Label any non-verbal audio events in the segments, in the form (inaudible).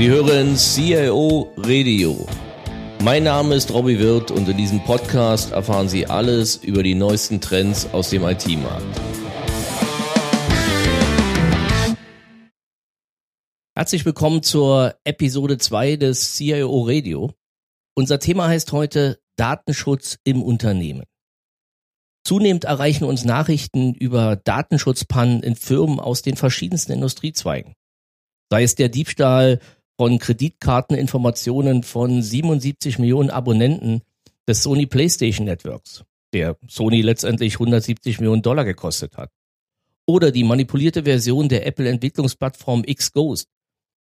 Sie hören CIO Radio. Mein Name ist Robbie Wirth und in diesem Podcast erfahren Sie alles über die neuesten Trends aus dem IT-Markt. Herzlich willkommen zur Episode 2 des CIO Radio. Unser Thema heißt heute Datenschutz im Unternehmen. Zunehmend erreichen uns Nachrichten über Datenschutzpannen in Firmen aus den verschiedensten Industriezweigen. Sei es der Diebstahl von Kreditkarteninformationen von 77 Millionen Abonnenten des Sony PlayStation Networks, der Sony letztendlich 170 Millionen Dollar gekostet hat. Oder die manipulierte Version der Apple-Entwicklungsplattform Xghost,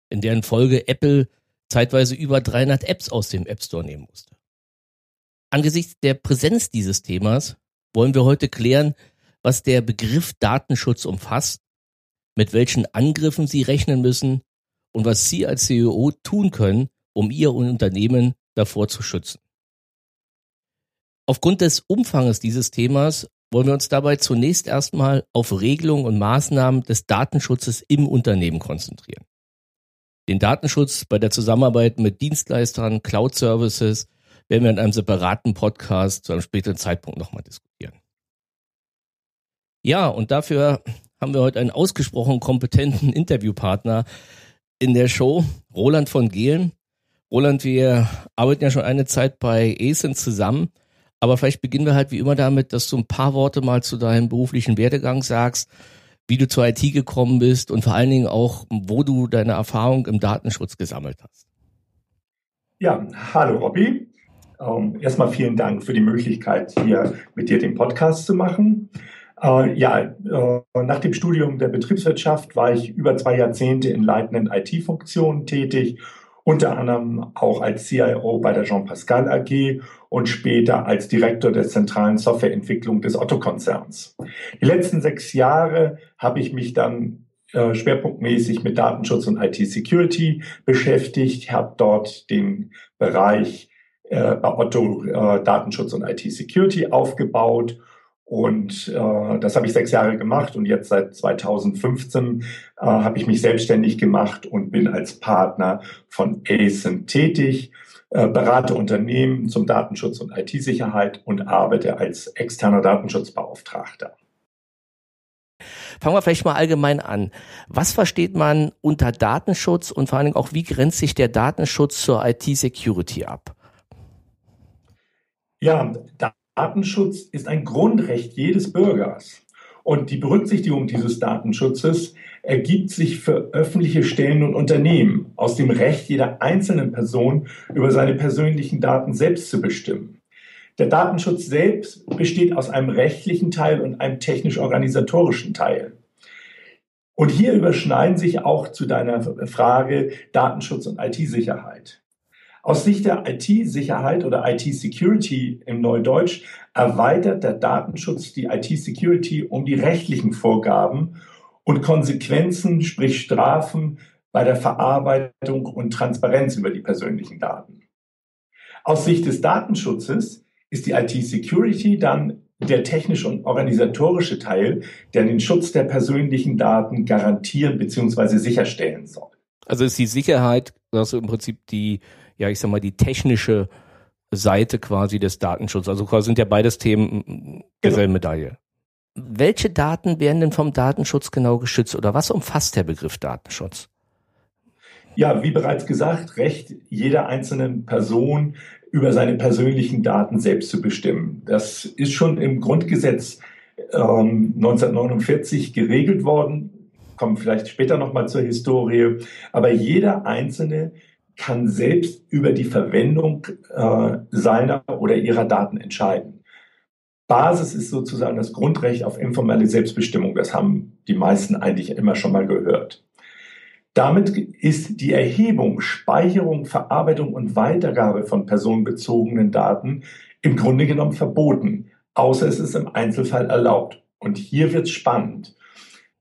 in deren Folge Apple zeitweise über 300 Apps aus dem App Store nehmen musste. Angesichts der Präsenz dieses Themas wollen wir heute klären, was der Begriff Datenschutz umfasst, mit welchen Angriffen Sie rechnen müssen und was Sie als CEO tun können, um Ihr Unternehmen davor zu schützen. Aufgrund des Umfanges dieses Themas wollen wir uns dabei zunächst erstmal auf Regelungen und Maßnahmen des Datenschutzes im Unternehmen konzentrieren. Den Datenschutz bei der Zusammenarbeit mit Dienstleistern, Cloud-Services werden wir in einem separaten Podcast zu einem späteren Zeitpunkt nochmal diskutieren. Ja, und dafür haben wir heute einen ausgesprochen kompetenten Interviewpartner in der Show, Roland von Gehlen. Roland, wir arbeiten ja schon eine Zeit bei ASIN zusammen, aber vielleicht beginnen wir halt wie immer damit, dass du ein paar Worte mal zu deinem beruflichen Werdegang sagst, wie du zur IT gekommen bist und vor allen Dingen auch, wo du deine Erfahrung im Datenschutz gesammelt hast. Ja, hallo Robby. Ähm, erstmal vielen Dank für die Möglichkeit, hier mit dir den Podcast zu machen. Äh, ja, äh, nach dem Studium der Betriebswirtschaft war ich über zwei Jahrzehnte in leitenden IT-Funktionen tätig, unter anderem auch als CIO bei der Jean Pascal AG und später als Direktor der zentralen Softwareentwicklung des Otto-Konzerns. Die letzten sechs Jahre habe ich mich dann äh, schwerpunktmäßig mit Datenschutz und IT-Security beschäftigt, habe dort den Bereich äh, bei Otto äh, Datenschutz und IT-Security aufgebaut. Und äh, das habe ich sechs Jahre gemacht und jetzt seit 2015 äh, habe ich mich selbstständig gemacht und bin als Partner von ASIN tätig, äh, berate Unternehmen zum Datenschutz und IT-Sicherheit und arbeite als externer Datenschutzbeauftragter. Fangen wir vielleicht mal allgemein an. Was versteht man unter Datenschutz und vor allen Dingen auch, wie grenzt sich der Datenschutz zur IT-Security ab? Ja, Datenschutz ist ein Grundrecht jedes Bürgers. Und die Berücksichtigung dieses Datenschutzes ergibt sich für öffentliche Stellen und Unternehmen aus dem Recht jeder einzelnen Person über seine persönlichen Daten selbst zu bestimmen. Der Datenschutz selbst besteht aus einem rechtlichen Teil und einem technisch-organisatorischen Teil. Und hier überschneiden sich auch zu deiner Frage Datenschutz und IT-Sicherheit. Aus Sicht der IT-Sicherheit oder IT-Security im Neudeutsch erweitert der Datenschutz die IT-Security um die rechtlichen Vorgaben und Konsequenzen, sprich Strafen bei der Verarbeitung und Transparenz über die persönlichen Daten. Aus Sicht des Datenschutzes ist die IT-Security dann der technische und organisatorische Teil, der den Schutz der persönlichen Daten garantieren bzw. sicherstellen soll. Also ist die Sicherheit, also im Prinzip die ja, ich sag mal, die technische Seite quasi des Datenschutzes. Also quasi sind ja beides Themen derselben genau. Medaille. Welche Daten werden denn vom Datenschutz genau geschützt oder was umfasst der Begriff Datenschutz? Ja, wie bereits gesagt, Recht jeder einzelnen Person über seine persönlichen Daten selbst zu bestimmen. Das ist schon im Grundgesetz ähm, 1949 geregelt worden. Kommen vielleicht später nochmal zur Historie. Aber jeder Einzelne kann selbst über die Verwendung äh, seiner oder ihrer Daten entscheiden. Basis ist sozusagen das Grundrecht auf informelle Selbstbestimmung. Das haben die meisten eigentlich immer schon mal gehört. Damit ist die Erhebung, Speicherung, Verarbeitung und Weitergabe von personenbezogenen Daten im Grunde genommen verboten, außer es ist im Einzelfall erlaubt. Und hier wird es spannend.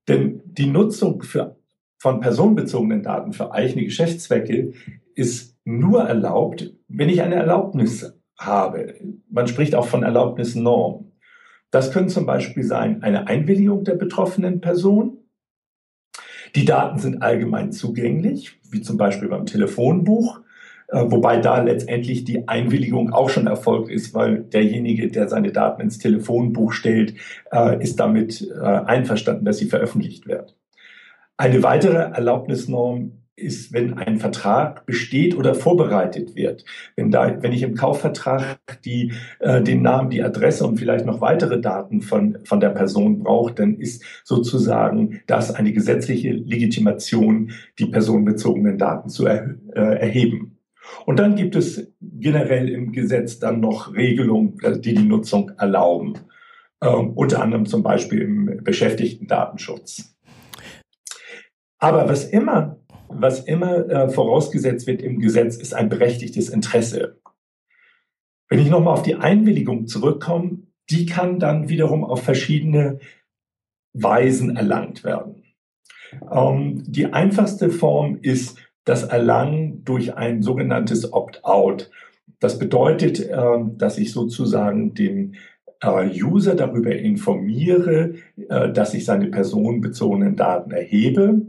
Denn die Nutzung für, von personenbezogenen Daten für eigene Geschäftszwecke ist nur erlaubt, wenn ich eine Erlaubnis habe. Man spricht auch von Erlaubnisnorm. Das können zum Beispiel sein eine Einwilligung der betroffenen Person, Die Daten sind allgemein zugänglich, wie zum Beispiel beim Telefonbuch. Äh, wobei da letztendlich die Einwilligung auch schon erfolgt ist, weil derjenige, der seine Daten ins Telefonbuch stellt, äh, ist damit äh, einverstanden, dass sie veröffentlicht wird. Eine weitere Erlaubnisnorm ist, wenn ein Vertrag besteht oder vorbereitet wird. Wenn, da, wenn ich im Kaufvertrag die, äh, den Namen, die Adresse und vielleicht noch weitere Daten von, von der Person brauche, dann ist sozusagen das eine gesetzliche Legitimation, die personenbezogenen Daten zu er, äh, erheben. Und dann gibt es generell im Gesetz dann noch Regelungen, die die Nutzung erlauben. Ähm, unter anderem zum Beispiel im Beschäftigten-Datenschutz. Aber was immer, was immer äh, vorausgesetzt wird im Gesetz, ist ein berechtigtes Interesse. Wenn ich nochmal auf die Einwilligung zurückkomme, die kann dann wiederum auf verschiedene Weisen erlangt werden. Ähm, die einfachste Form ist das Erlangen durch ein sogenanntes Opt-out. Das bedeutet, äh, dass ich sozusagen den äh, User darüber informiere, äh, dass ich seine personenbezogenen Daten erhebe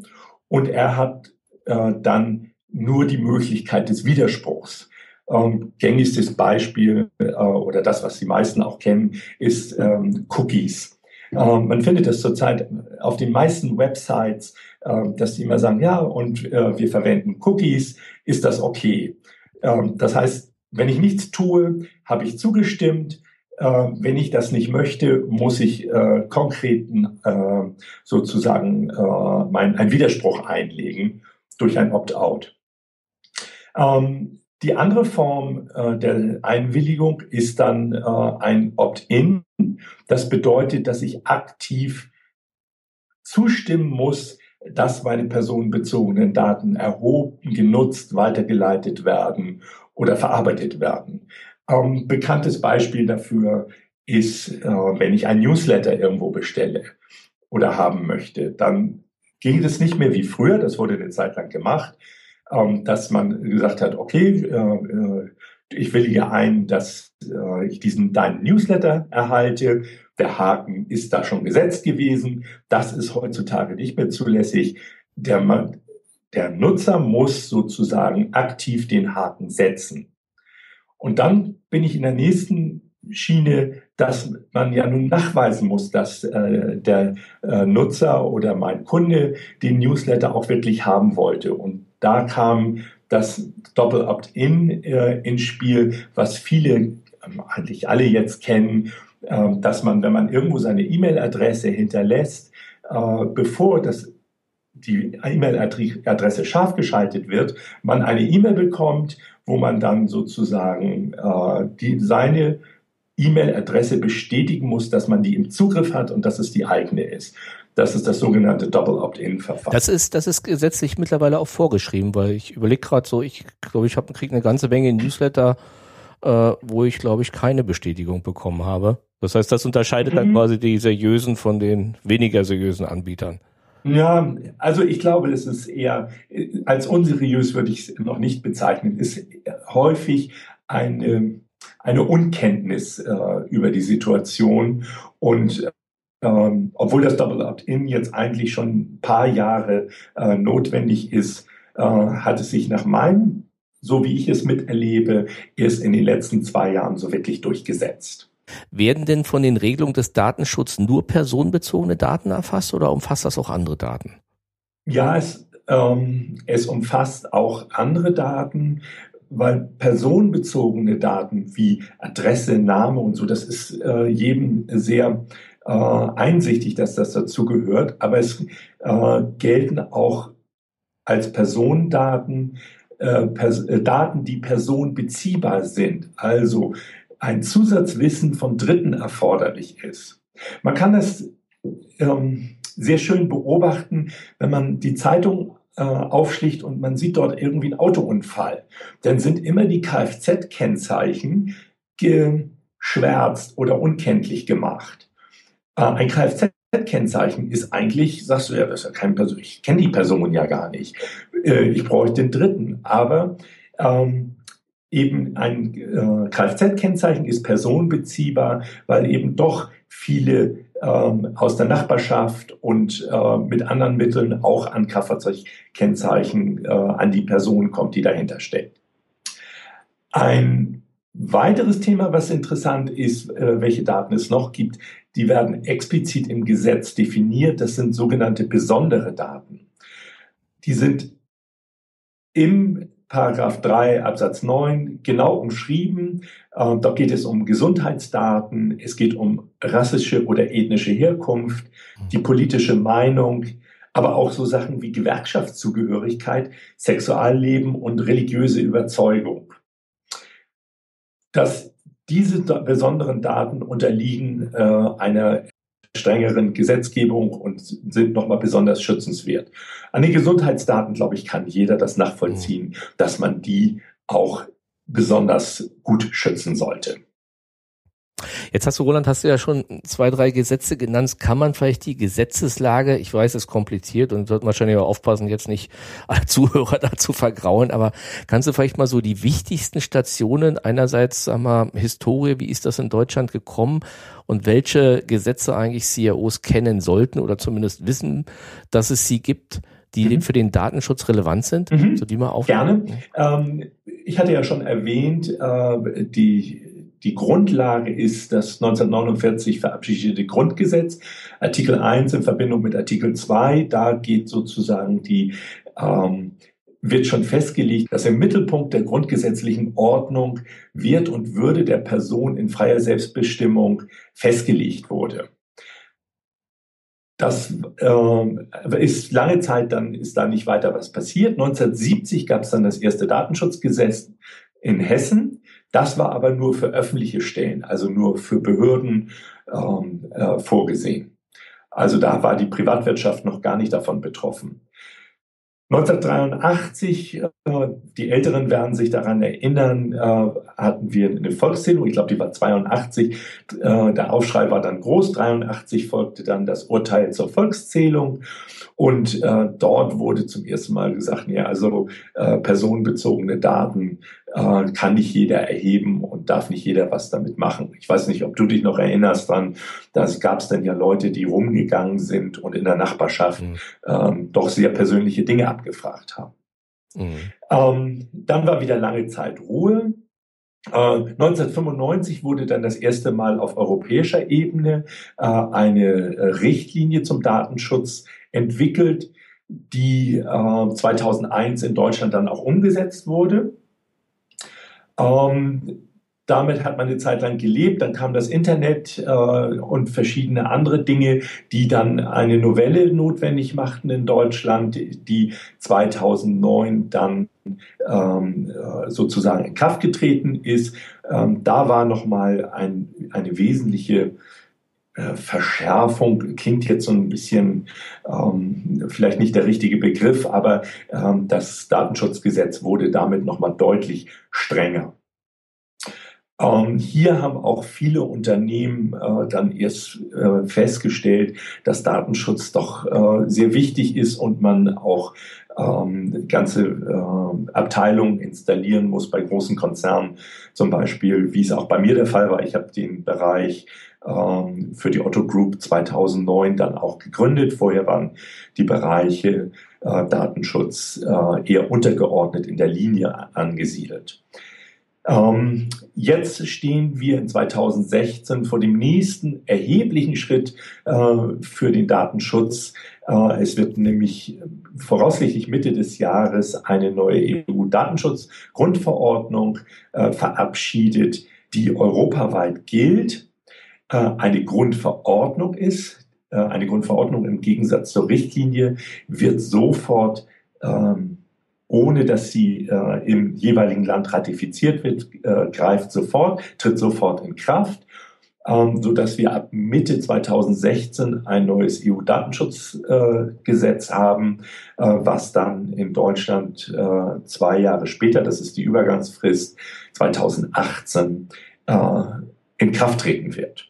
und er hat dann nur die Möglichkeit des Widerspruchs. Ähm, gängigstes Beispiel oder das, was die meisten auch kennen, ist ähm, Cookies. Ähm, man findet das zurzeit auf den meisten Websites ähm, dass die immer sagen, ja, und äh, wir verwenden Cookies, ist das okay? Ähm, das heißt, wenn ich nichts tue, habe ich zugestimmt. Ähm, wenn ich das nicht möchte, muss ich äh, konkreten äh, sozusagen äh, mein, einen Widerspruch einlegen durch ein Opt-out. Ähm, die andere Form äh, der Einwilligung ist dann äh, ein Opt-in. Das bedeutet, dass ich aktiv zustimmen muss, dass meine personenbezogenen Daten erhoben, genutzt, weitergeleitet werden oder verarbeitet werden. Ähm, bekanntes Beispiel dafür ist, äh, wenn ich ein Newsletter irgendwo bestelle oder haben möchte, dann ging es nicht mehr wie früher, das wurde eine Zeit lang gemacht, ähm, dass man gesagt hat, okay, äh, äh, ich willige ein, dass äh, ich diesen deinen Newsletter erhalte der Haken ist da schon gesetzt gewesen. Das ist heutzutage nicht mehr zulässig. Der, der Nutzer muss sozusagen aktiv den Haken setzen. Und dann bin ich in der nächsten Schiene, dass man ja nun nachweisen muss, dass äh, der äh, Nutzer oder mein Kunde den Newsletter auch wirklich haben wollte. Und da kam das Doppel-Opt-in äh, ins Spiel, was viele, ähm, eigentlich alle jetzt kennen, ähm, dass man, wenn man irgendwo seine E-Mail-Adresse hinterlässt, äh, bevor das die E-Mail-Adresse scharf geschaltet wird, man eine E-Mail bekommt, wo man dann sozusagen äh, die, seine E-Mail-Adresse bestätigen muss, dass man die im Zugriff hat und dass es die eigene ist. Das ist das sogenannte Double Opt-in-Verfahren. Das ist, das ist gesetzlich mittlerweile auch vorgeschrieben, weil ich überlege gerade so, ich glaube, ich habe kriege eine ganze Menge Newsletter, äh, wo ich glaube ich keine Bestätigung bekommen habe. Das heißt, das unterscheidet mhm. dann quasi die seriösen von den weniger seriösen Anbietern. Ja, also ich glaube, es ist eher, als unseriös würde ich es noch nicht bezeichnen, ist häufig eine, eine Unkenntnis äh, über die Situation und ähm, obwohl das Double Opt-in jetzt eigentlich schon ein paar Jahre äh, notwendig ist, äh, hat es sich nach meinem, so wie ich es miterlebe, erst in den letzten zwei Jahren so wirklich durchgesetzt. Werden denn von den Regelungen des Datenschutzes nur personenbezogene Daten erfasst oder umfasst das auch andere Daten? Ja, es, ähm, es umfasst auch andere Daten, weil personenbezogene Daten wie Adresse, Name und so, das ist äh, jedem sehr äh, einsichtig, dass das dazu gehört. Aber es äh, gelten auch als Personendaten äh, Pers Daten, die personenbeziehbar sind. Also ein Zusatzwissen von Dritten erforderlich ist. Man kann das ähm, sehr schön beobachten, wenn man die Zeitung äh, aufschlicht und man sieht dort irgendwie einen Autounfall. Dann sind immer die Kfz-Kennzeichen geschwärzt oder unkenntlich gemacht. Äh, ein Kfz-Kennzeichen ist eigentlich, sagst du ja, das ist ja kein Person, ich kenne die Person ja gar nicht. Äh, ich brauche den Dritten. Aber ähm, eben ein äh, Kfz-Kennzeichen ist personenbeziehbar, weil eben doch viele ähm, aus der Nachbarschaft und äh, mit anderen Mitteln auch an Kraftfahrzeugkennzeichen äh, an die Person kommt, die dahinter steckt. Ein weiteres Thema, was interessant ist, äh, welche Daten es noch gibt, die werden explizit im Gesetz definiert. Das sind sogenannte besondere Daten. Die sind im Paragraph 3 Absatz 9 genau umschrieben. Äh, dort geht es um Gesundheitsdaten, es geht um rassische oder ethnische Herkunft, die politische Meinung, aber auch so Sachen wie Gewerkschaftszugehörigkeit, Sexualleben und religiöse Überzeugung. Dass diese besonderen Daten unterliegen äh, einer strengeren Gesetzgebung und sind nochmal besonders schützenswert. An den Gesundheitsdaten, glaube ich, kann jeder das nachvollziehen, mhm. dass man die auch besonders gut schützen sollte. Jetzt hast du, Roland, hast du ja schon zwei, drei Gesetze genannt. Kann man vielleicht die Gesetzeslage, ich weiß, es ist kompliziert und sollten wahrscheinlich auch aufpassen, jetzt nicht alle (laughs) Zuhörer dazu vergrauen, aber kannst du vielleicht mal so die wichtigsten Stationen einerseits, sag mal, Historie, wie ist das in Deutschland gekommen und welche Gesetze eigentlich CIOs kennen sollten oder zumindest wissen, dass es sie gibt? die mhm. für den Datenschutz relevant sind, mhm. so die mal auf. Gerne. Ähm, ich hatte ja schon erwähnt, äh, die die Grundlage ist das 1949 verabschiedete Grundgesetz, Artikel 1 in Verbindung mit Artikel 2. Da geht sozusagen die, ähm, wird schon festgelegt, dass im Mittelpunkt der grundgesetzlichen Ordnung Wert und Würde der Person in freier Selbstbestimmung festgelegt wurde. Das äh, ist lange Zeit, dann ist da nicht weiter was passiert. 1970 gab es dann das erste Datenschutzgesetz in Hessen. Das war aber nur für öffentliche Stellen, also nur für Behörden ähm, äh, vorgesehen. Also da war die Privatwirtschaft noch gar nicht davon betroffen. 1983, äh, die Älteren werden sich daran erinnern, äh, hatten wir eine Volkszählung, ich glaube, die war 82. Äh, der Aufschrei war dann groß. 83 folgte dann das Urteil zur Volkszählung. Und dort wurde zum ersten Mal gesagt, ja, also personenbezogene Daten äh, kann nicht jeder erheben und darf nicht jeder was damit machen. Ich weiß nicht, ob du dich noch erinnerst dran, da gab es dann ja Leute, die rumgegangen sind und in der Nachbarschaft mhm. ähm, doch sehr persönliche Dinge abgefragt haben. Mhm. Ähm, dann war wieder lange Zeit Ruhe. 1995 äh, wurde dann das erste Mal auf europäischer Ebene äh, eine äh, Richtlinie zum Datenschutz entwickelt, die 2001 in Deutschland dann auch umgesetzt wurde. Ähm, damit hat man eine Zeit lang gelebt, dann kam das Internet äh, und verschiedene andere Dinge, die dann eine Novelle notwendig machten in Deutschland, die 2009 dann ähm, äh, sozusagen in Kraft getreten ist. Ähm, da war nochmal ein, eine wesentliche Verschärfung klingt jetzt so ein bisschen ähm, vielleicht nicht der richtige Begriff, aber ähm, das Datenschutzgesetz wurde damit nochmal deutlich strenger. Ähm, hier haben auch viele Unternehmen äh, dann erst äh, festgestellt, dass Datenschutz doch äh, sehr wichtig ist und man auch ähm, ganze äh, Abteilungen installieren muss bei großen Konzernen, zum Beispiel, wie es auch bei mir der Fall war. Ich habe den Bereich ähm, für die Otto Group 2009 dann auch gegründet. Vorher waren die Bereiche äh, Datenschutz äh, eher untergeordnet in der Linie angesiedelt. Ähm, jetzt stehen wir in 2016 vor dem nächsten erheblichen Schritt äh, für den Datenschutz. Äh, es wird nämlich voraussichtlich Mitte des Jahres eine neue EU-Datenschutzgrundverordnung äh, verabschiedet, die europaweit gilt, eine Grundverordnung ist. Äh, eine Grundverordnung im Gegensatz zur Richtlinie wird sofort ähm, ohne dass sie äh, im jeweiligen Land ratifiziert wird, äh, greift sofort, tritt sofort in Kraft, ähm, so dass wir ab Mitte 2016 ein neues EU-Datenschutzgesetz äh, haben, äh, was dann in Deutschland äh, zwei Jahre später, das ist die Übergangsfrist 2018, äh, in Kraft treten wird.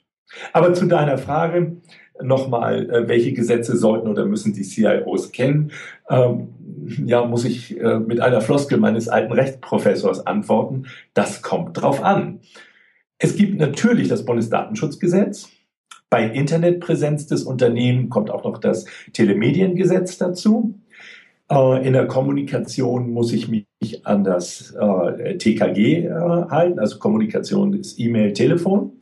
Aber zu deiner Frage, nochmal, äh, welche Gesetze sollten oder müssen die CIOs kennen? Ähm, ja, muss ich äh, mit einer Floskel meines alten Rechtsprofessors antworten. Das kommt drauf an. Es gibt natürlich das Bundesdatenschutzgesetz Bei Internetpräsenz des Unternehmens kommt auch noch das Telemediengesetz dazu. Äh, in der Kommunikation muss ich mich an das äh, TKG halten, also Kommunikation ist E-Mail, Telefon.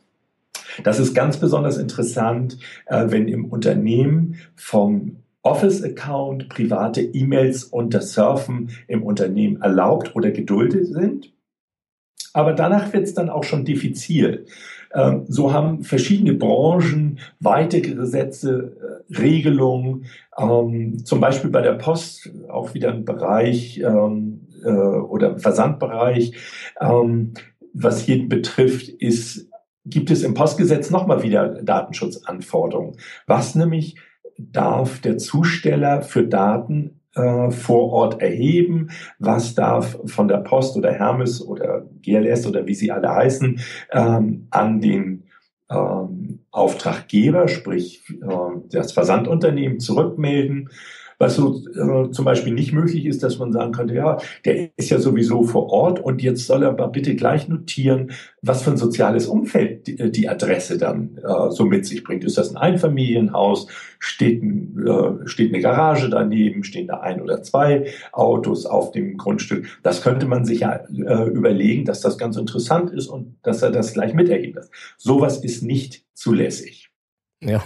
Das ist ganz besonders interessant, wenn im Unternehmen vom Office-Account private E-Mails das Surfen im Unternehmen erlaubt oder geduldet sind. Aber danach wird es dann auch schon diffizil. Ähm, so haben verschiedene Branchen weitere Gesetze, äh, Regelungen, ähm, zum Beispiel bei der Post auch wieder ein Bereich ähm, äh, oder Versandbereich. was jeden betrifft, ist, gibt es im Postgesetz nochmal wieder Datenschutzanforderungen. Was nämlich darf der Zusteller für Daten äh, vor Ort erheben, was darf von der Post oder Hermes oder GLS oder wie sie alle heißen, ähm, an den ähm, Auftraggeber, sprich äh, das Versandunternehmen zurückmelden was so äh, zum Beispiel nicht möglich ist, dass man sagen könnte, ja, der ist ja sowieso vor Ort und jetzt soll er aber bitte gleich notieren, was für ein soziales Umfeld die, die Adresse dann äh, so mit sich bringt. Ist das ein Einfamilienhaus? Steht, ein, äh, steht eine Garage daneben? Stehen da ein oder zwei Autos auf dem Grundstück? Das könnte man sich ja äh, überlegen, dass das ganz interessant ist und dass er das gleich miterhebt. Sowas ist nicht zulässig. Ja,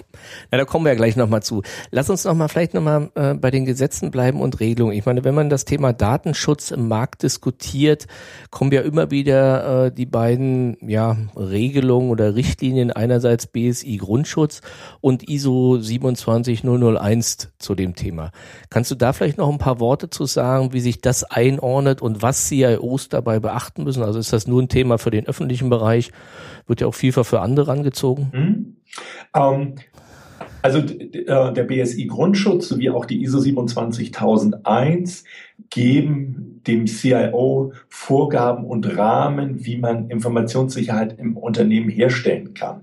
Na, da kommen wir ja gleich nochmal zu. Lass uns nochmal vielleicht nochmal äh, bei den Gesetzen bleiben und Regelungen. Ich meine, wenn man das Thema Datenschutz im Markt diskutiert, kommen ja immer wieder äh, die beiden ja, Regelungen oder Richtlinien, einerseits BSI Grundschutz und ISO 27001 zu dem Thema. Kannst du da vielleicht noch ein paar Worte zu sagen, wie sich das einordnet und was CIOs dabei beachten müssen? Also ist das nur ein Thema für den öffentlichen Bereich? Wird ja auch vielfach für andere angezogen? Mhm. Ähm, also äh, der BSI Grundschutz sowie auch die ISO 27001 geben dem CIO Vorgaben und Rahmen, wie man Informationssicherheit im Unternehmen herstellen kann.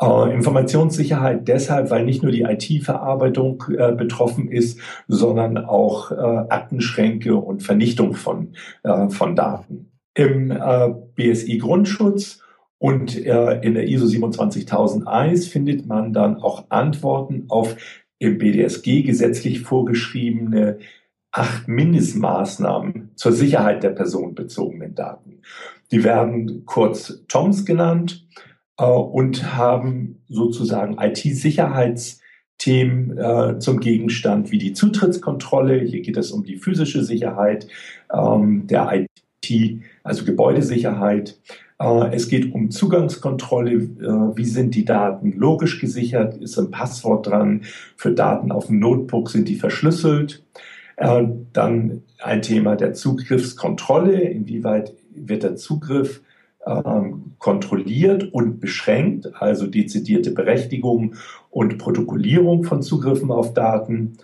Äh, Informationssicherheit deshalb, weil nicht nur die IT-Verarbeitung äh, betroffen ist, sondern auch äh, Aktenschränke und Vernichtung von, äh, von Daten. Im BSI Grundschutz und äh, in der ISO 27001 findet man dann auch Antworten auf im BDSG gesetzlich vorgeschriebene acht Mindestmaßnahmen zur Sicherheit der personenbezogenen Daten. Die werden kurz TOMS genannt äh, und haben sozusagen IT-Sicherheitsthemen äh, zum Gegenstand wie die Zutrittskontrolle. Hier geht es um die physische Sicherheit ähm, der IT, also Gebäudesicherheit. Es geht um Zugangskontrolle. Äh, wie sind die Daten logisch gesichert? Ist ein Passwort dran? Für Daten auf dem Notebook sind die verschlüsselt? Äh, dann ein Thema der Zugriffskontrolle. Inwieweit wird der Zugriff ähm, kontrolliert und beschränkt, also dezidierte Berechtigung und Protokollierung von Zugriffen auf Daten.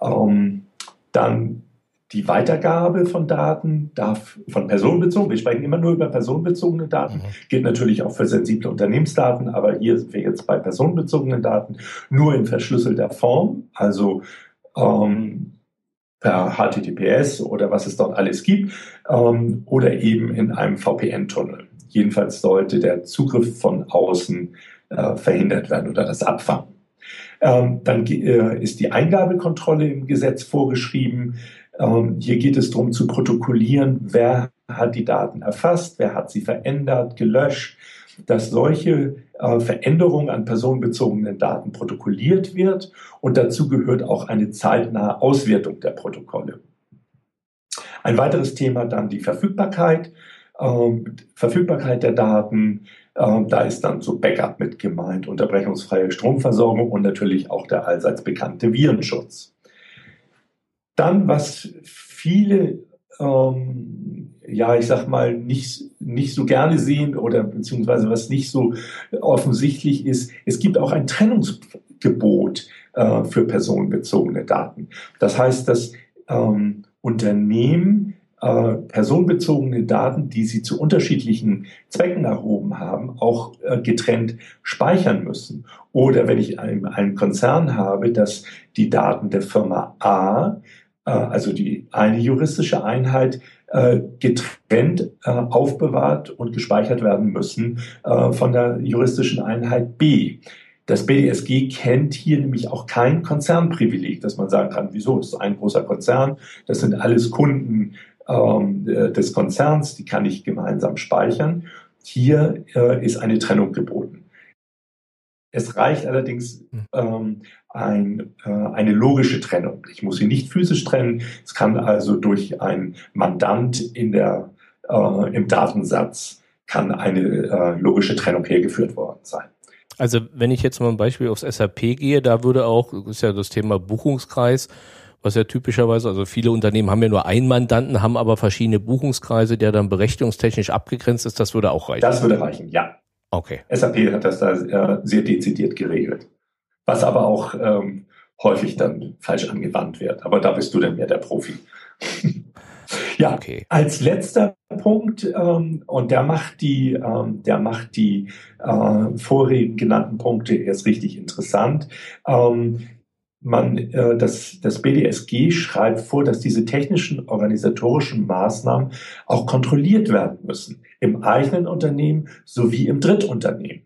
Ähm, dann die Weitergabe von Daten darf von personenbezogen, wir sprechen immer nur über personenbezogene Daten, mhm. gilt natürlich auch für sensible Unternehmensdaten, aber hier sind wir jetzt bei personenbezogenen Daten nur in verschlüsselter Form, also ähm, per HTTPS oder was es dort alles gibt, ähm, oder eben in einem VPN-Tunnel. Jedenfalls sollte der Zugriff von außen äh, verhindert werden oder das Abfangen. Ähm, dann äh, ist die Eingabekontrolle im Gesetz vorgeschrieben. Ähm, hier geht es darum zu protokollieren, wer hat die Daten erfasst, wer hat sie verändert, gelöscht, dass solche äh, Veränderungen an personenbezogenen Daten protokolliert wird und dazu gehört auch eine zeitnahe Auswertung der Protokolle. Ein weiteres Thema dann die Verfügbarkeit. Ähm, Verfügbarkeit der Daten, ähm, da ist dann so Backup mit gemeint, unterbrechungsfreie Stromversorgung und natürlich auch der allseits bekannte Virenschutz. Dann, was viele, ähm, ja, ich sag mal, nicht, nicht so gerne sehen oder beziehungsweise was nicht so offensichtlich ist, es gibt auch ein Trennungsgebot äh, für personenbezogene Daten. Das heißt, dass ähm, Unternehmen äh, personenbezogene Daten, die sie zu unterschiedlichen Zwecken erhoben haben, auch äh, getrennt speichern müssen. Oder wenn ich einen, einen Konzern habe, dass die Daten der Firma A also die eine juristische Einheit, äh, getrennt äh, aufbewahrt und gespeichert werden müssen von der juristischen Einheit B. Das BDSG kennt hier nämlich auch kein Konzernprivileg, dass man sagen kann, wieso ist ein großer Konzern, das sind alles Kunden ähm, des Konzerns, die kann ich gemeinsam speichern. Hier äh, ist eine Trennung geboten. Es reicht allerdings hm. ähm, ein, äh, eine logische Trennung. Ich muss sie nicht physisch trennen. Es kann also durch ein Mandant in der, äh, im Datensatz kann eine äh, logische Trennung hergeführt worden sein. Also wenn ich jetzt mal ein Beispiel aufs SAP gehe, da würde auch, ist ja das Thema Buchungskreis, was ja typischerweise, also viele Unternehmen haben ja nur einen Mandanten, haben aber verschiedene Buchungskreise, der dann berechtigungstechnisch abgegrenzt ist, das würde auch reichen. Das würde reichen, ja. Okay. SAP hat das da äh, sehr dezidiert geregelt. Was aber auch ähm, häufig dann falsch angewandt wird. Aber da bist du dann mehr der Profi. (laughs) Ja, okay. als letzter Punkt, ähm, und der macht die, ähm, der macht die äh, vorhin genannten Punkte erst richtig interessant. Ähm, man, äh, das, das BDSG schreibt vor, dass diese technischen organisatorischen Maßnahmen auch kontrolliert werden müssen im eigenen Unternehmen sowie im Drittunternehmen.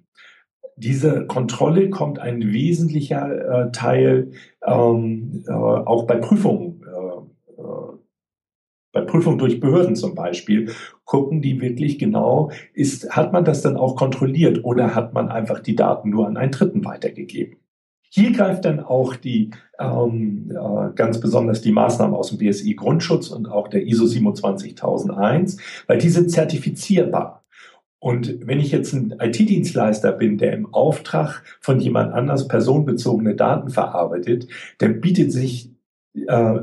Diese Kontrolle kommt ein wesentlicher äh, Teil ähm, äh, auch bei Prüfungen äh, äh bei Prüfung durch Behörden zum Beispiel, gucken die wirklich genau, ist, hat man das dann auch kontrolliert oder hat man einfach die Daten nur an einen Dritten weitergegeben? Hier greift dann auch die ähm, äh, ganz besonders die Maßnahmen aus dem BSI Grundschutz und auch der ISO 27001, weil die sind zertifizierbar. Und wenn ich jetzt ein IT-Dienstleister bin, der im Auftrag von jemand anders personenbezogene Daten verarbeitet, dann bietet sich äh,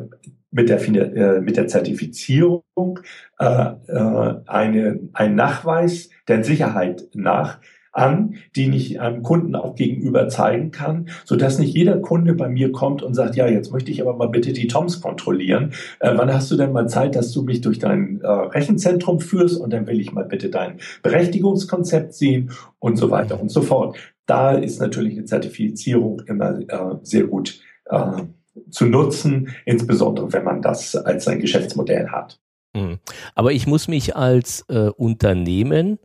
mit der, äh, mit der Zertifizierung äh, äh, eine, ein Nachweis der Sicherheit nach an, den ich einem Kunden auch gegenüber zeigen kann, so dass nicht jeder Kunde bei mir kommt und sagt, ja, jetzt möchte ich aber mal bitte die Toms kontrollieren. Äh, wann hast du denn mal Zeit, dass du mich durch dein äh, Rechenzentrum führst und dann will ich mal bitte dein Berechtigungskonzept sehen und so weiter und so fort. Da ist natürlich eine Zertifizierung immer äh, sehr gut äh, zu nutzen, insbesondere wenn man das als sein Geschäftsmodell hat. Hm. Aber ich muss mich als äh, Unternehmen,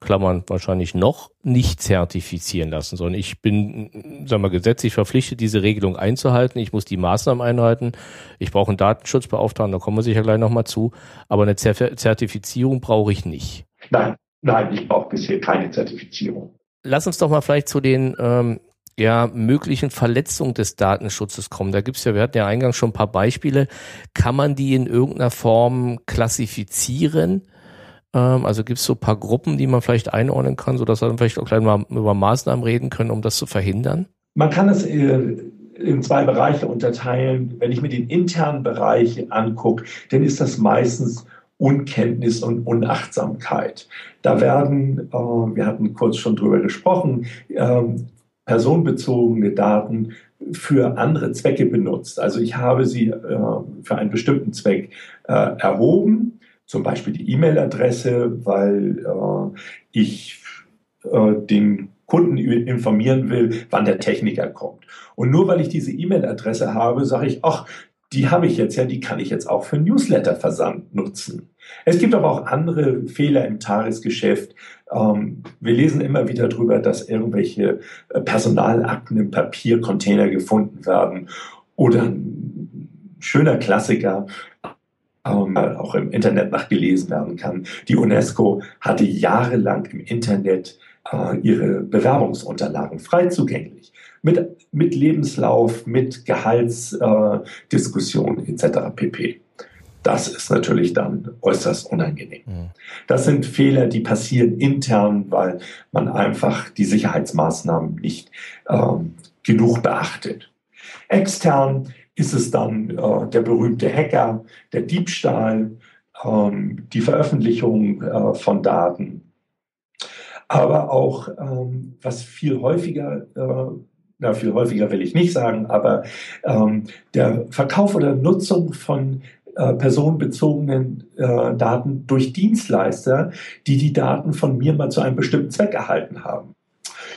Klammern wahrscheinlich noch, nicht zertifizieren lassen, sondern ich bin, sagen wir, gesetzlich verpflichtet, diese Regelung einzuhalten. Ich muss die Maßnahmen einhalten. Ich brauche einen Datenschutzbeauftragten, da kommen wir sicher gleich nochmal zu. Aber eine Zertifizierung brauche ich nicht. Nein, nein, ich brauche bisher keine Zertifizierung. Lass uns doch mal vielleicht zu den ähm, ja, möglichen Verletzungen des Datenschutzes kommen. Da gibt's ja, wir hatten ja eingangs schon ein paar Beispiele. Kann man die in irgendeiner Form klassifizieren? Ähm, also gibt's so ein paar Gruppen, die man vielleicht einordnen kann, sodass wir dann vielleicht auch gleich mal über Maßnahmen reden können, um das zu verhindern? Man kann es äh, in zwei Bereiche unterteilen. Wenn ich mir den internen Bereich angucke, dann ist das meistens Unkenntnis und Unachtsamkeit. Da werden, äh, wir hatten kurz schon drüber gesprochen, ähm, personenbezogene Daten für andere Zwecke benutzt. Also ich habe sie äh, für einen bestimmten Zweck äh, erhoben, zum Beispiel die E-Mail-Adresse, weil äh, ich äh, den Kunden informieren will, wann der Techniker kommt. Und nur weil ich diese E-Mail-Adresse habe, sage ich, ach, die habe ich jetzt ja, die kann ich jetzt auch für Newsletter-Versand nutzen. Es gibt aber auch andere Fehler im Tagesgeschäft. Ähm, wir lesen immer wieder darüber, dass irgendwelche äh, Personalakten im Papiercontainer gefunden werden. Oder ein schöner Klassiker, ähm, auch im Internet nachgelesen werden kann. Die UNESCO hatte jahrelang im Internet äh, ihre Bewerbungsunterlagen frei zugänglich mit, mit Lebenslauf, mit Gehaltsdiskussion äh, etc. pp. Das ist natürlich dann äußerst unangenehm. Mhm. Das sind Fehler, die passieren intern, weil man einfach die Sicherheitsmaßnahmen nicht ähm, genug beachtet. Extern ist es dann äh, der berühmte Hacker, der Diebstahl, ähm, die Veröffentlichung äh, von Daten. Aber auch, ähm, was viel häufiger äh, na, viel häufiger will ich nicht sagen, aber ähm, der Verkauf oder Nutzung von äh, personenbezogenen äh, Daten durch Dienstleister, die die Daten von mir mal zu einem bestimmten Zweck erhalten haben.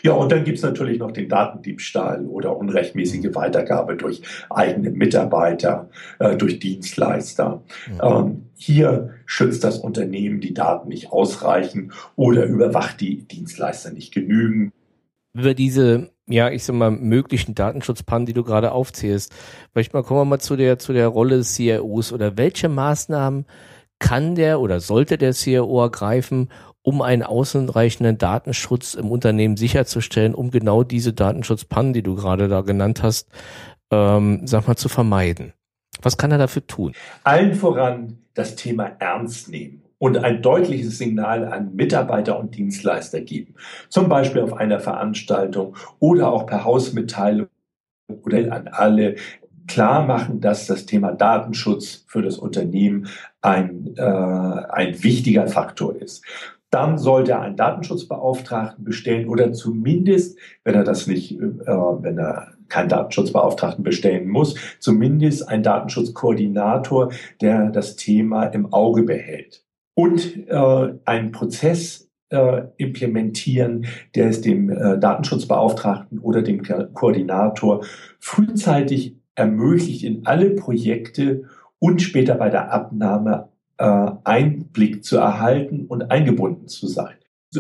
Ja, und dann gibt's natürlich noch den Datendiebstahl oder unrechtmäßige Weitergabe durch eigene Mitarbeiter, äh, durch Dienstleister. Ja. Ähm, hier schützt das Unternehmen die Daten nicht ausreichend oder überwacht die Dienstleister nicht genügend. Über diese ja, ich sag mal, möglichen Datenschutzpannen, die du gerade aufzählst. Vielleicht mal kommen wir mal zu der, zu der Rolle des CIOs oder welche Maßnahmen kann der oder sollte der CIO ergreifen, um einen ausreichenden Datenschutz im Unternehmen sicherzustellen, um genau diese Datenschutzpannen, die du gerade da genannt hast, ähm, sag mal, zu vermeiden. Was kann er dafür tun? Allen voran das Thema ernst nehmen und ein deutliches Signal an Mitarbeiter und Dienstleister geben. Zum Beispiel auf einer Veranstaltung oder auch per Hausmitteilung oder an alle klar machen, dass das Thema Datenschutz für das Unternehmen ein, äh, ein wichtiger Faktor ist. Dann sollte er einen Datenschutzbeauftragten bestellen oder zumindest, wenn er das nicht, äh, wenn er keinen Datenschutzbeauftragten bestellen muss, zumindest einen Datenschutzkoordinator, der das Thema im Auge behält. Und äh, einen Prozess äh, implementieren, der es dem äh, Datenschutzbeauftragten oder dem Koordinator frühzeitig ermöglicht, in alle Projekte und später bei der Abnahme Einblick zu erhalten und eingebunden zu sein.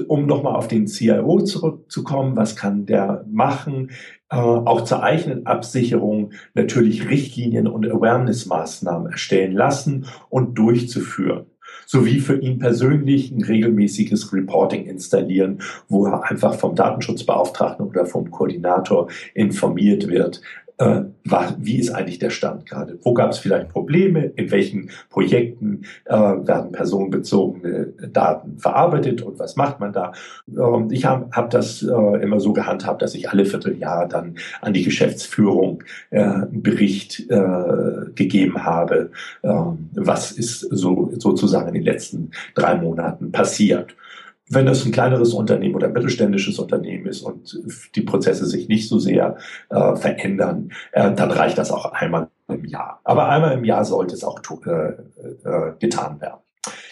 Um nochmal auf den CIO zurückzukommen, was kann der machen? Äh, auch zur eigenen Absicherung natürlich Richtlinien und Awareness-Maßnahmen erstellen lassen und durchzuführen sowie für ihn persönlich ein regelmäßiges Reporting installieren, wo er einfach vom Datenschutzbeauftragten oder vom Koordinator informiert wird, äh, war, wie ist eigentlich der Stand gerade? Wo gab es vielleicht Probleme? In welchen Projekten äh, werden personenbezogene Daten verarbeitet und was macht man da? Ähm, ich habe hab das äh, immer so gehandhabt, dass ich alle Vierteljahr dann an die Geschäftsführung äh, einen Bericht äh, gegeben habe, ähm, was ist so sozusagen in den letzten drei Monaten passiert. Wenn das ein kleineres Unternehmen oder mittelständisches Unternehmen ist und die Prozesse sich nicht so sehr äh, verändern, äh, dann reicht das auch einmal im Jahr. Aber einmal im Jahr sollte es auch äh, äh, getan werden.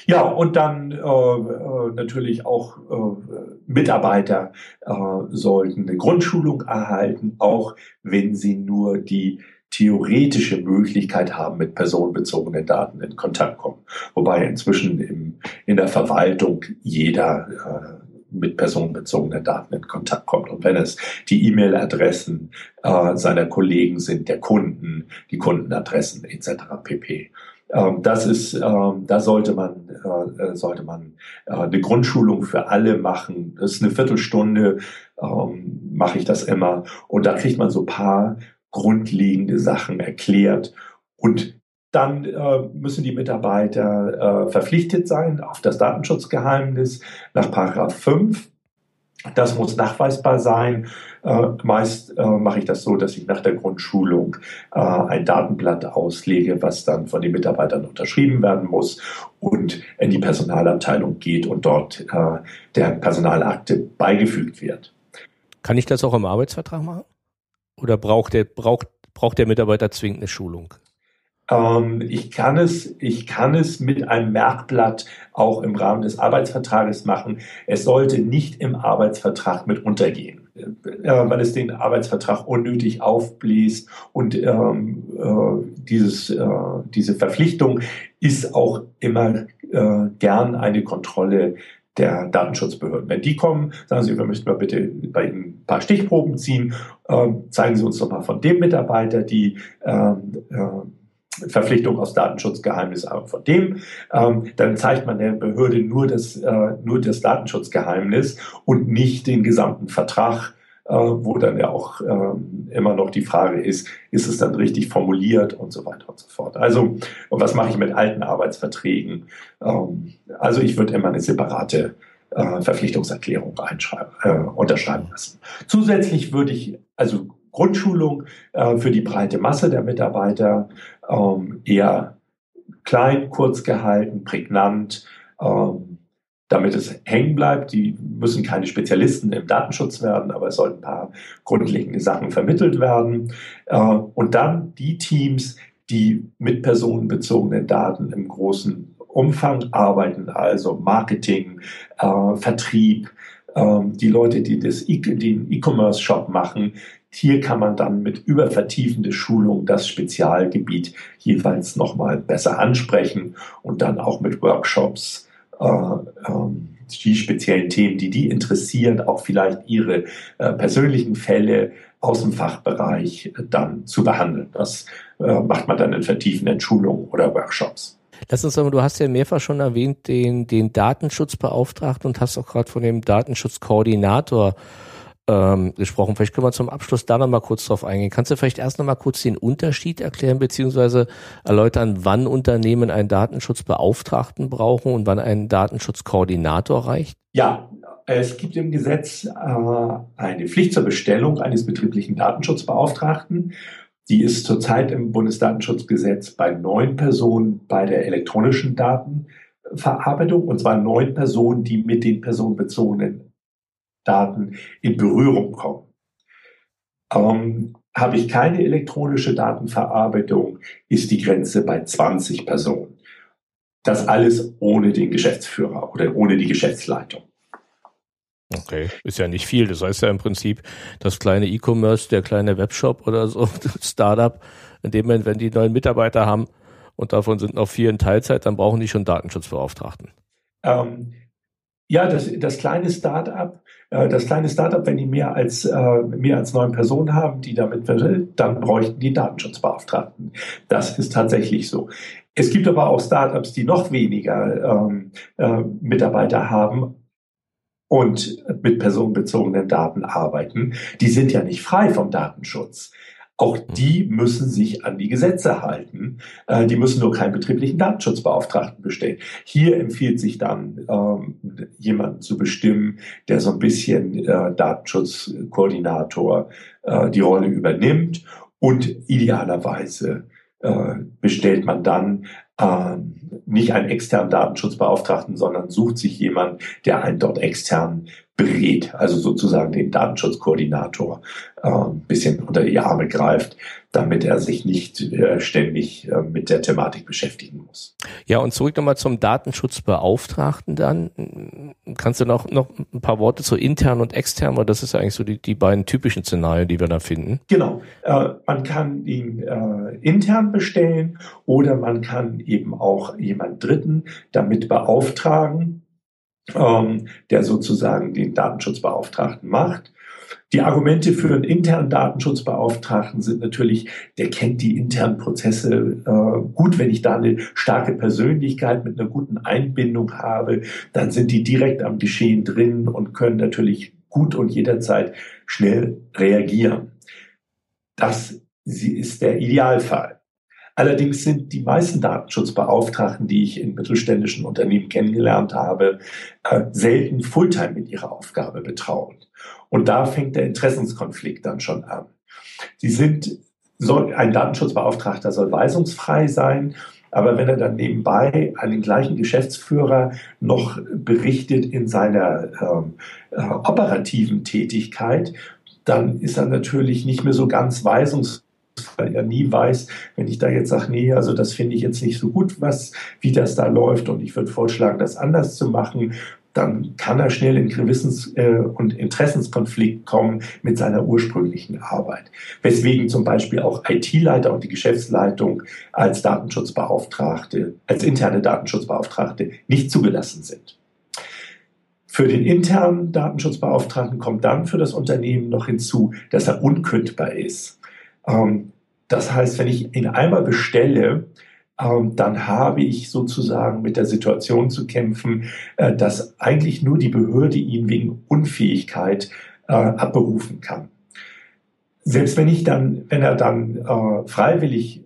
Ja, und dann äh, äh, natürlich auch äh, Mitarbeiter äh, sollten eine Grundschulung erhalten, auch wenn sie nur die theoretische Möglichkeit haben, mit personenbezogenen Daten in Kontakt kommen. Wobei inzwischen im, in der Verwaltung jeder äh, mit personenbezogenen Daten in Kontakt kommt. Und wenn es die E-Mail-Adressen äh, seiner Kollegen sind, der Kunden, die Kundenadressen etc. pp. Ähm, das ist, ähm, da sollte man, äh, äh sollte man eine Grundschulung für alle machen. Das ist eine Viertelstunde, ähm, mache ich das immer. Und da kriegt man so paar grundlegende Sachen erklärt. Und dann äh, müssen die Mitarbeiter äh, verpflichtet sein auf das Datenschutzgeheimnis nach Paragraph 5. Das muss nachweisbar sein. Äh, meist äh, mache ich das so, dass ich nach der Grundschulung äh, ein Datenblatt auslege, was dann von den Mitarbeitern unterschrieben werden muss und in die Personalabteilung geht und dort äh, der Personalakte beigefügt wird. Kann ich das auch im Arbeitsvertrag machen? Oder braucht der, braucht, braucht der Mitarbeiter zwingend eine Schulung? Ähm, ich kann es, ich kann es mit einem Merkblatt auch im Rahmen des Arbeitsvertrages machen. Es sollte nicht im Arbeitsvertrag mit untergehen, äh, weil es den Arbeitsvertrag unnötig aufbläst und ähm, äh, dieses, äh, diese Verpflichtung ist auch immer äh, gern eine Kontrolle der Datenschutzbehörden. Wenn die kommen, sagen sie, wir möchten mal bitte bei Ihnen ein paar Stichproben ziehen, ähm, zeigen Sie uns doch mal von dem Mitarbeiter die ähm, äh, Verpflichtung aus Datenschutzgeheimnis von dem, ähm, dann zeigt man der Behörde nur das, äh, nur das Datenschutzgeheimnis und nicht den gesamten Vertrag, äh, wo dann ja auch ähm, immer noch die Frage ist, ist es dann richtig formuliert und so weiter und so fort. Also, was mache ich mit alten Arbeitsverträgen? Ähm, also ich würde immer eine separate äh, Verpflichtungserklärung äh, unterschreiben lassen. Zusätzlich würde ich also Grundschulung äh, für die breite Masse der Mitarbeiter ähm, eher klein, kurz gehalten, prägnant, ähm, damit es hängen bleibt. Die müssen keine Spezialisten im Datenschutz werden, aber es sollten ein paar grundlegende Sachen vermittelt werden. Äh, und dann die Teams, die mit personenbezogenen Daten im großen Umfang arbeiten, also Marketing, äh, Vertrieb, äh, die Leute, die das e den E-Commerce-Shop machen. Hier kann man dann mit übervertiefende Schulung das Spezialgebiet jeweils nochmal besser ansprechen und dann auch mit Workshops äh, ähm, die speziellen Themen, die die interessieren, auch vielleicht ihre äh, persönlichen Fälle aus dem Fachbereich dann zu behandeln. Das äh, macht man dann in vertiefenden Schulungen oder Workshops. Lass uns sagen, du hast ja mehrfach schon erwähnt den, den Datenschutzbeauftragten und hast auch gerade von dem Datenschutzkoordinator ähm, gesprochen. Vielleicht können wir zum Abschluss da nochmal kurz drauf eingehen. Kannst du vielleicht erst nochmal kurz den Unterschied erklären, beziehungsweise erläutern, wann Unternehmen einen Datenschutzbeauftragten brauchen und wann ein Datenschutzkoordinator reicht? Ja, es gibt im Gesetz äh, eine Pflicht zur Bestellung eines betrieblichen Datenschutzbeauftragten. Die ist zurzeit im Bundesdatenschutzgesetz bei neun Personen bei der elektronischen Datenverarbeitung, und zwar neun Personen, die mit den personenbezogenen Daten in Berührung kommen. Ähm, habe ich keine elektronische Datenverarbeitung, ist die Grenze bei 20 Personen. Das alles ohne den Geschäftsführer oder ohne die Geschäftsleitung. Okay, ist ja nicht viel. Das heißt ja im Prinzip, das kleine E-Commerce, der kleine Webshop oder so, (laughs) Startup, in dem Moment, wenn die neuen Mitarbeiter haben und davon sind noch vier in Teilzeit, dann brauchen die schon Datenschutzbeauftragten. Ähm, ja, das, das kleine Startup, das kleine Startup, wenn die mehr als äh, mehr als neun Personen haben, die damit will, dann bräuchten die Datenschutzbeauftragten. Das ist tatsächlich so. Es gibt aber auch Startups, die noch weniger ähm, äh, Mitarbeiter haben und mit personenbezogenen Daten arbeiten, die sind ja nicht frei vom Datenschutz. Auch mhm. die müssen sich an die Gesetze halten. Äh, die müssen nur keinen betrieblichen Datenschutzbeauftragten bestellen. Hier empfiehlt sich dann, ähm, jemanden zu bestimmen, der so ein bisschen äh, Datenschutzkoordinator äh, die Rolle übernimmt und idealerweise bestellt man dann äh, nicht einen externen Datenschutzbeauftragten, sondern sucht sich jemand, der einen dort extern berät, also sozusagen den Datenschutzkoordinator äh, ein bisschen unter die Arme greift, damit er sich nicht äh, ständig äh, mit der Thematik beschäftigen muss. Ja, und zurück nochmal zum Datenschutzbeauftragten dann. Kannst du noch, noch ein paar Worte zu intern und extern, weil das ist eigentlich so die, die beiden typischen Szenarien, die wir da finden. Genau. Äh, man kann ihn äh, intern bestellen oder man kann eben auch jemand Dritten damit beauftragen, ähm, der sozusagen den Datenschutzbeauftragten macht. Die Argumente für einen internen Datenschutzbeauftragten sind natürlich, der kennt die internen Prozesse äh, gut. Wenn ich da eine starke Persönlichkeit mit einer guten Einbindung habe, dann sind die direkt am Geschehen drin und können natürlich gut und jederzeit schnell reagieren. Das ist der Idealfall. Allerdings sind die meisten Datenschutzbeauftragten, die ich in mittelständischen Unternehmen kennengelernt habe, äh, selten Fulltime mit ihrer Aufgabe betraut. Und da fängt der Interessenskonflikt dann schon an. Sie sind, soll, ein Datenschutzbeauftragter soll weisungsfrei sein, aber wenn er dann nebenbei an den gleichen Geschäftsführer noch berichtet in seiner ähm, äh, operativen Tätigkeit, dann ist er natürlich nicht mehr so ganz weisungsfrei weil er nie weiß, wenn ich da jetzt sage, nee, also das finde ich jetzt nicht so gut, was, wie das da läuft und ich würde vorschlagen, das anders zu machen, dann kann er schnell in Gewissens- äh, und Interessenskonflikt kommen mit seiner ursprünglichen Arbeit. Weswegen zum Beispiel auch IT-Leiter und die Geschäftsleitung als Datenschutzbeauftragte, als interne Datenschutzbeauftragte nicht zugelassen sind. Für den internen Datenschutzbeauftragten kommt dann für das Unternehmen noch hinzu, dass er unkündbar ist. Ähm, das heißt, wenn ich ihn einmal bestelle, ähm, dann habe ich sozusagen mit der Situation zu kämpfen, äh, dass eigentlich nur die Behörde ihn wegen Unfähigkeit äh, abberufen kann. Selbst wenn ich dann, wenn er dann äh, freiwillig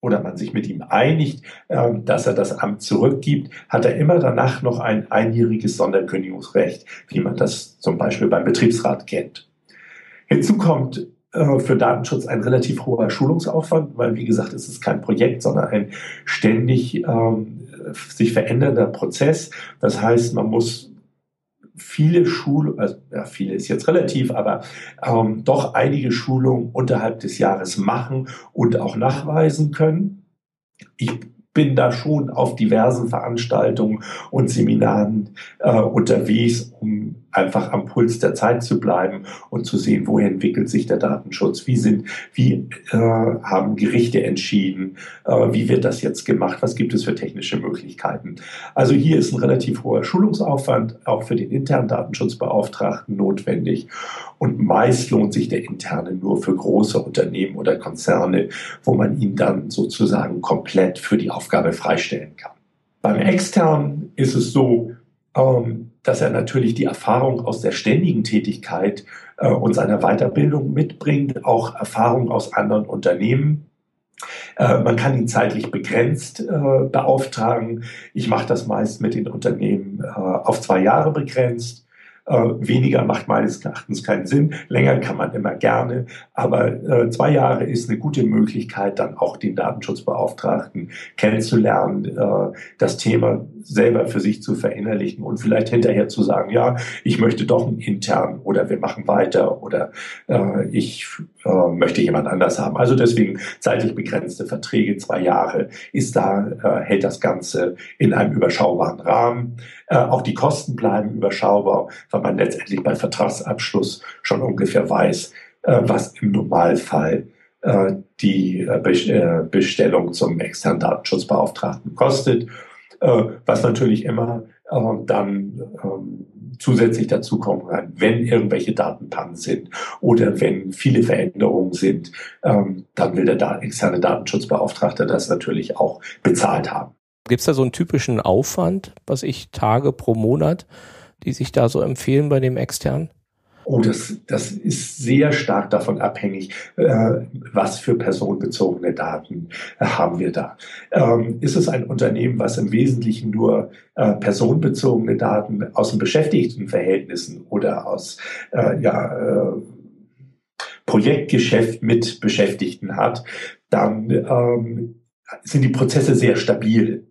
oder man sich mit ihm einigt, dass er das Amt zurückgibt, hat er immer danach noch ein einjähriges Sonderkündigungsrecht, wie man das zum Beispiel beim Betriebsrat kennt. Hinzu kommt für Datenschutz ein relativ hoher Schulungsaufwand, weil wie gesagt, es ist kein Projekt, sondern ein ständig ähm, sich verändernder Prozess. Das heißt, man muss viele Schulungen, also ja, viele ist jetzt relativ, aber ähm, doch einige Schulungen unterhalb des Jahres machen und auch nachweisen können. Ich bin da schon auf diversen Veranstaltungen und Seminaren äh, unterwegs, um einfach am Puls der Zeit zu bleiben und zu sehen, woher entwickelt sich der Datenschutz, wie sind, wie äh, haben Gerichte entschieden, äh, wie wird das jetzt gemacht, was gibt es für technische Möglichkeiten. Also hier ist ein relativ hoher Schulungsaufwand auch für den internen Datenschutzbeauftragten notwendig und meist lohnt sich der interne nur für große Unternehmen oder Konzerne, wo man ihn dann sozusagen komplett für die Aufgabe freistellen kann. Beim externen ist es so, ähm, dass er natürlich die Erfahrung aus der ständigen Tätigkeit äh, und seiner Weiterbildung mitbringt, auch Erfahrung aus anderen Unternehmen. Äh, man kann ihn zeitlich begrenzt äh, beauftragen. Ich mache das meist mit den Unternehmen auf zwei Jahre begrenzt. Äh, weniger macht meines Erachtens keinen Sinn. Länger kann man immer gerne. Aber äh, zwei Jahre ist eine gute Möglichkeit, dann auch den Datenschutzbeauftragten kennenzulernen, äh, das Thema selber für sich zu verinnerlichen und vielleicht hinterher zu sagen, ja, ich möchte doch einen intern oder wir machen weiter oder äh, ich äh, möchte jemand anders haben. Also deswegen zeitlich begrenzte Verträge, zwei Jahre ist da, äh, hält das Ganze in einem überschaubaren Rahmen. Äh, auch die Kosten bleiben überschaubar, weil man letztendlich bei Vertragsabschluss schon ungefähr weiß, was im Normalfall die Bestellung zum externen Datenschutzbeauftragten kostet. Was natürlich immer dann ähm, zusätzlich dazu kommen kann, wenn irgendwelche Datenpannen sind oder wenn viele Veränderungen sind, ähm, dann will der externe Datenschutzbeauftragte das natürlich auch bezahlt haben. Gibt es da so einen typischen Aufwand, was ich Tage pro Monat, die sich da so empfehlen bei dem externen? Oh, das, das ist sehr stark davon abhängig, äh, was für personenbezogene Daten äh, haben wir da. Ähm, ist es ein Unternehmen, was im Wesentlichen nur äh, personenbezogene Daten aus den Beschäftigtenverhältnissen oder aus äh, ja, äh, Projektgeschäft mit Beschäftigten hat, dann ähm, sind die Prozesse sehr stabil.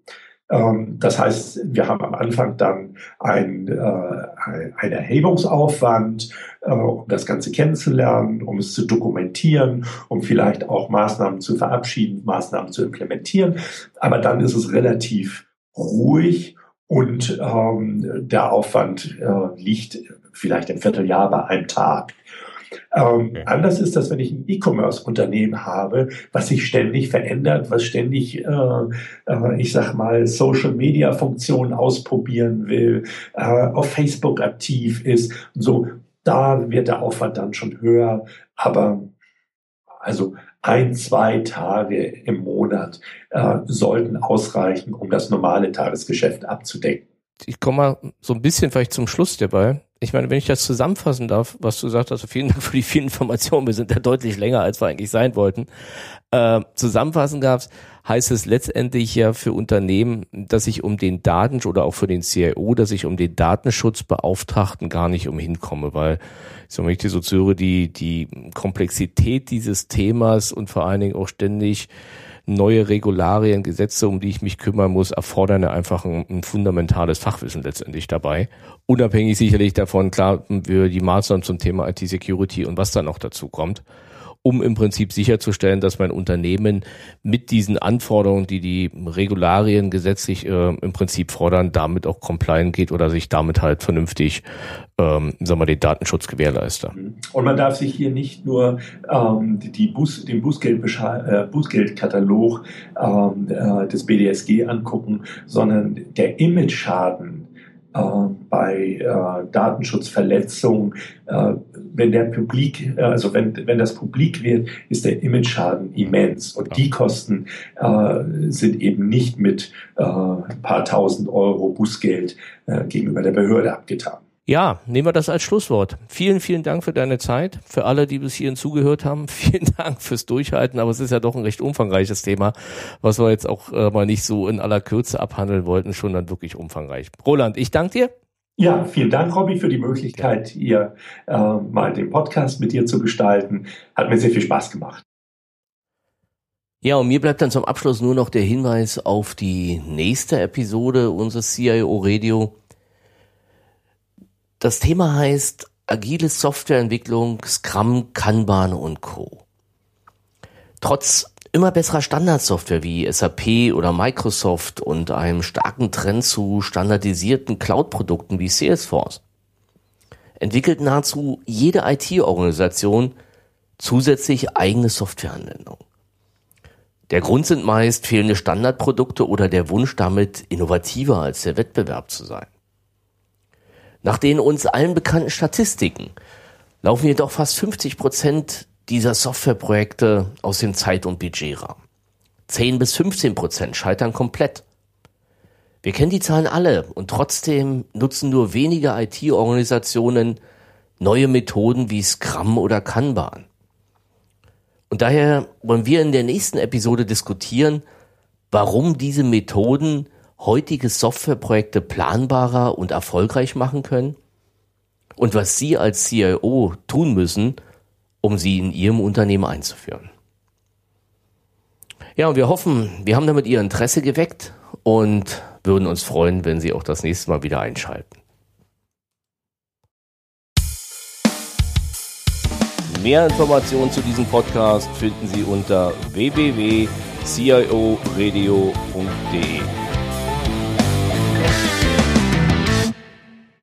Ähm, das heißt, wir haben am Anfang dann ein, äh, einen Erhebungsaufwand, äh, um das Ganze kennenzulernen, um es zu dokumentieren, um vielleicht auch Maßnahmen zu verabschieden, Maßnahmen zu implementieren. Aber dann ist es relativ ruhig und ähm, der Aufwand äh, liegt vielleicht ein Vierteljahr bei einem Tag. Ähm, ja. Anders ist das, wenn ich ein E-Commerce-Unternehmen habe, was sich ständig verändert, was ständig, äh, äh, ich sag mal, Social-Media-Funktionen ausprobieren will, äh, auf Facebook aktiv ist. so, da wird der Aufwand dann schon höher. Aber also ein, zwei Tage im Monat äh, sollten ausreichen, um das normale Tagesgeschäft abzudecken. Ich komme mal so ein bisschen vielleicht zum Schluss dabei ich meine, wenn ich das zusammenfassen darf, was du sagst, also vielen (laughs) Dank für die vielen Informationen. Wir sind ja deutlich länger, als wir eigentlich sein wollten. Äh, zusammenfassen gab's, heißt es letztendlich ja für Unternehmen, dass ich um den Datenschutz oder auch für den CIO, dass ich um den Datenschutzbeauftragten gar nicht umhin komme, weil sag mal, ich die so höre, die, die Komplexität dieses Themas und vor allen Dingen auch ständig neue Regularien, Gesetze, um die ich mich kümmern muss, erfordern einfach ein, ein fundamentales Fachwissen letztendlich dabei. Unabhängig sicherlich davon, klar, wir die Maßnahmen zum Thema IT-Security und was dann noch dazu kommt um im Prinzip sicherzustellen, dass mein Unternehmen mit diesen Anforderungen, die die Regularien gesetzlich äh, im Prinzip fordern, damit auch compliant geht oder sich damit halt vernünftig, ähm, sagen wir, den Datenschutz gewährleistet. Und man darf sich hier nicht nur ähm, die Buß, den Bußgeld, äh, Bußgeldkatalog ähm, äh, des BDSG angucken, sondern der Image-Schaden, bei äh, Datenschutzverletzungen, äh, wenn der Publik, äh, also wenn, wenn das publik wird, ist der Image-Schaden immens. Und die Kosten äh, sind eben nicht mit äh, ein paar tausend Euro Bußgeld äh, gegenüber der Behörde abgetan. Ja, nehmen wir das als Schlusswort. Vielen, vielen Dank für deine Zeit. Für alle, die bis hierhin zugehört haben, (laughs) vielen Dank fürs Durchhalten. Aber es ist ja doch ein recht umfangreiches Thema, was wir jetzt auch äh, mal nicht so in aller Kürze abhandeln wollten, schon dann wirklich umfangreich. Roland, ich danke dir. Ja, vielen Dank, Robby, für die Möglichkeit, hier äh, mal den Podcast mit dir zu gestalten. Hat mir sehr viel Spaß gemacht. Ja, und mir bleibt dann zum Abschluss nur noch der Hinweis auf die nächste Episode unseres CIO Radio. Das Thema heißt agile Softwareentwicklung, Scrum, Kanban und Co. Trotz immer besserer Standardsoftware wie SAP oder Microsoft und einem starken Trend zu standardisierten Cloud-Produkten wie Salesforce entwickelt nahezu jede IT-Organisation zusätzlich eigene Softwareanwendungen. Der Grund sind meist fehlende Standardprodukte oder der Wunsch, damit innovativer als der Wettbewerb zu sein. Nach den uns allen bekannten Statistiken laufen jedoch fast 50 Prozent dieser Softwareprojekte aus dem Zeit- und Budgetrahmen. 10 bis 15 Prozent scheitern komplett. Wir kennen die Zahlen alle und trotzdem nutzen nur wenige IT-Organisationen neue Methoden wie Scrum oder Kanban. Und daher wollen wir in der nächsten Episode diskutieren, warum diese Methoden heutige Softwareprojekte planbarer und erfolgreich machen können und was Sie als CIO tun müssen, um sie in Ihrem Unternehmen einzuführen. Ja, und wir hoffen, wir haben damit Ihr Interesse geweckt und würden uns freuen, wenn Sie auch das nächste Mal wieder einschalten. Mehr Informationen zu diesem Podcast finden Sie unter www.cioradio.de.